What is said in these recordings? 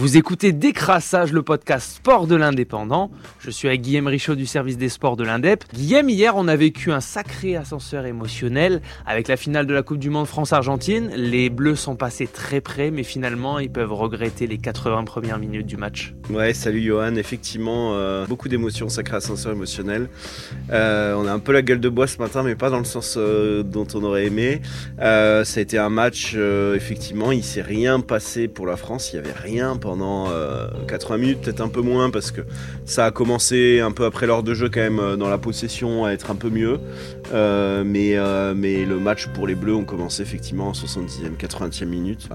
Vous écoutez Décrassage, le podcast sport de l'indépendant. Je suis avec Guillaume Richaud du service des sports de l'Indep. Guillaume, hier, on a vécu un sacré ascenseur émotionnel avec la finale de la Coupe du Monde France-Argentine. Les Bleus sont passés très près, mais finalement, ils peuvent regretter les 80 premières minutes du match. Ouais, salut Johan. Effectivement, euh, beaucoup d'émotions, sacré ascenseur émotionnel. Euh, on a un peu la gueule de bois ce matin, mais pas dans le sens euh, dont on aurait aimé. ça a été un match, effectivement, il s'est rien passé pour la France. Il n'y avait rien pendant 80 minutes, peut-être un peu moins, parce que ça a commencé un peu après l'heure de jeu quand même dans la possession à être un peu mieux. mais, mais le match pour les Bleus, on commençait effectivement en 70e, 80e minute.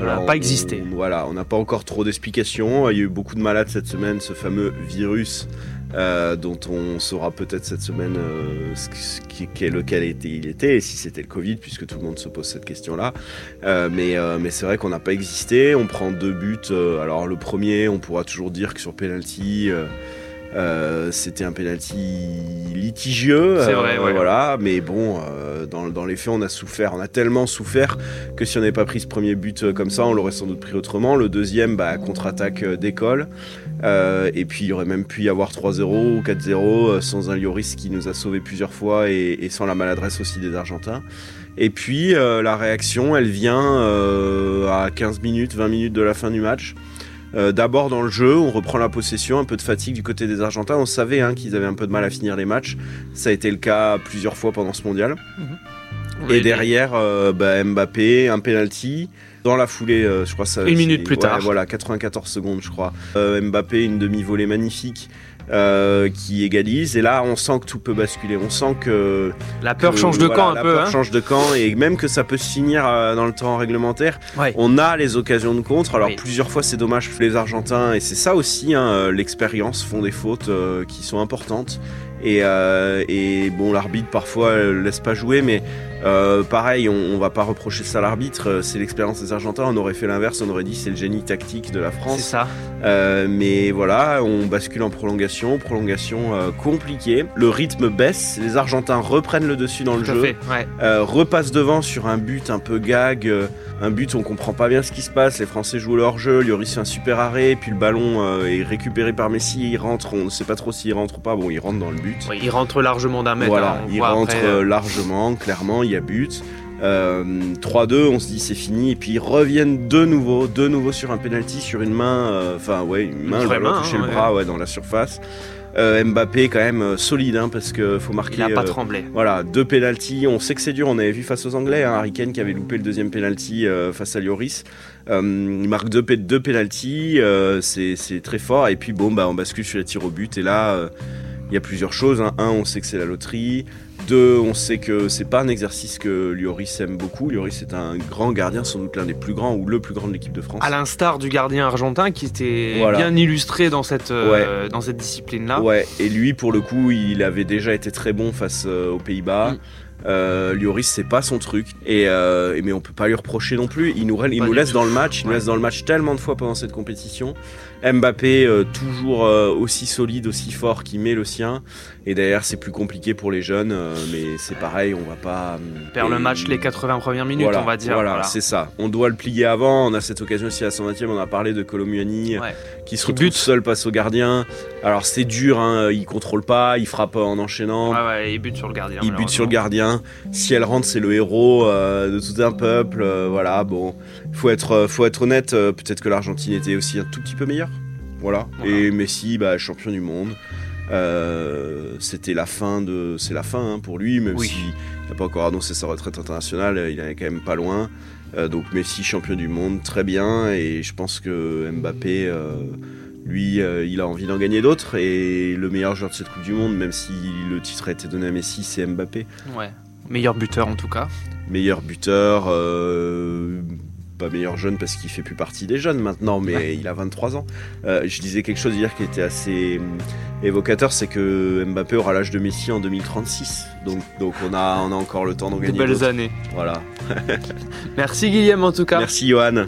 On n'a pas existé. voilà, on n'a pas encore trop d'explications. Il y a eu beaucoup de malades cette semaine, ce fameux virus euh, dont on saura peut-être cette semaine euh, qui, lequel était, il était et si c'était le Covid, puisque tout le monde se pose cette question-là. Euh, mais mais c'est vrai qu'on n'a pas existé. On prend deux buts. alors le premier, on pourra toujours dire que sur penalty. C'était un penalty litigieux, c'est vrai, voilà. Mais bon, dans, dans, les faits, on a souffert, on a tellement souffert que si on n'avait pas pris ce premier but comme ça, on l'aurait sans doute pris autrement. Le deuxième, bah, contre-attaque d'école. Euh, et puis il y aurait même pu y avoir 3-0 ou 4-0 euh, sans un Lloris qui nous a sauvé plusieurs fois et, sans la maladresse aussi des Argentins. Et puis euh, la réaction, elle vient à 15 minutes, 20 minutes de la fin du match. D'abord dans le jeu, on reprend la possession, un peu de fatigue du côté des Argentins. On savait hein, qu'ils avaient un peu de mal à finir les matchs. Ça a été le cas plusieurs fois pendant ce mondial. Mhm. et derrière, bah, Mbappé, un penalty. Dans la foulée, euh, je crois ça. Une minute plus tard. Voilà, 94 secondes, je crois. Euh, Mbappé, une demi-volée magnifique. Euh, qui égalise. Et là on sent que tout peut basculer. On sent que la peur change de camp un peu hein. change de camp. Et même que ça peut se finir dans le temps réglementaire on a les occasions de contre. Alors plusieurs fois c'est dommage pour les Argentins. Et c'est ça aussi hein, l'expérience font des fautes qui sont importantes et, et bon l'arbitre parfois laisse pas jouer mais euh, pareil, on, va pas reprocher ça à l'arbitre, euh, c'est l'expérience des Argentins. On aurait fait l'inverse, on aurait dit c'est le génie tactique de la France. C'est ça. Euh, mais voilà, on bascule en prolongation, prolongation compliquée. Le rythme baisse, les Argentins reprennent le dessus dans le jeu, repassent devant sur un but un peu gag un but, on comprend pas bien ce qui se passe. Les Français jouent leur jeu, Lloris fait un super arrêt, puis le ballon euh, est récupéré par Messi, il rentre, on ne sait pas trop s'il rentre ou pas. Bon, il rentre dans le but. Il rentre largement d'un mètre. Voilà, hein, il rentre euh, largement, clairement, il y a but. 3-2, euh, on se dit c'est fini, et puis ils reviennent de nouveau, de nouveau sur un penalty sur une main, enfin ouais, une main, le ballon touché le bras ouais, dans la surface. Euh, Mbappé quand même euh, solide hein, parce qu'il faut marquer. Il n'a pas euh, tremblé. Voilà, deux pénalties. On sait que c'est dur. On avait vu face aux Anglais, hein, Harry Kane qui avait loupé le deuxième penalty face à Lloris. il marque deux, deux pénalties, c'est très fort. Et puis bon, bah, on bascule sur les tirs au but. Et là, il y a plusieurs choses. Hein. Un, on sait que c'est la loterie. Deux, on sait que c'est pas un exercice que Lloris aime beaucoup. Lloris est un grand gardien, sans doute l'un des plus grands ou le plus grand de l'équipe de France. À l'instar du gardien argentin qui était bien illustré dans cette, euh, dans cette discipline-là. Ouais, et lui, pour le coup, il avait déjà été très bon face euh, aux Pays-Bas. Mm. Euh, Lloris, c'est pas son truc. Et, mais on peut pas lui reprocher non plus. Il nous, il nous laisse dans le match. Il nous laisse dans le match tellement de fois pendant cette compétition. Mbappé, euh, toujours euh, aussi solide, aussi fort, qui met le sien. Et d'ailleurs, c'est plus compliqué pour les jeunes, euh, mais c'est pareil, on va pas. Perdre le match les 80 premières minutes, on va dire. Voilà, c'est ça. On doit le plier avant. On a cette occasion aussi à 120 on a parlé de Colomuani, qui se retrouve seul passe au gardien. Alors c'est dur, hein, il contrôle pas, il frappe en enchaînant. Ouais, il bute sur le gardien. Il bute sur le gardien. Si elle rentre, c'est le héros de tout un peuple. voilà, bon, faut être, faut être honnête. Peut-être que l'Argentine était aussi un tout petit peu meilleure. Voilà. Et Messi, bah, champion du monde. Euh, c'était la fin de, c'est la fin hein, pour lui, même s'il n'a pas encore annoncé sa retraite internationale, il est quand même pas loin. Euh, donc Messi champion du monde, très bien, et je pense que Mbappé, euh, lui, il a envie d'en gagner d'autres, et le meilleur joueur de cette Coupe du Monde, même si le titre a été donné à Messi, c'est Mbappé. Ouais, meilleur buteur en tout cas. Meilleur buteur pas meilleur jeune parce qu'il fait plus partie des jeunes maintenant, mais il a 23 ans. Euh, je disais quelque chose hier qui était assez hum, évocateur, c'est que Mbappé aura l'âge de Messi en 2036. Donc, donc on, a, on a encore le temps d'en gagner. De belles années. Voilà. Merci Guillaume en tout cas. Merci Johan.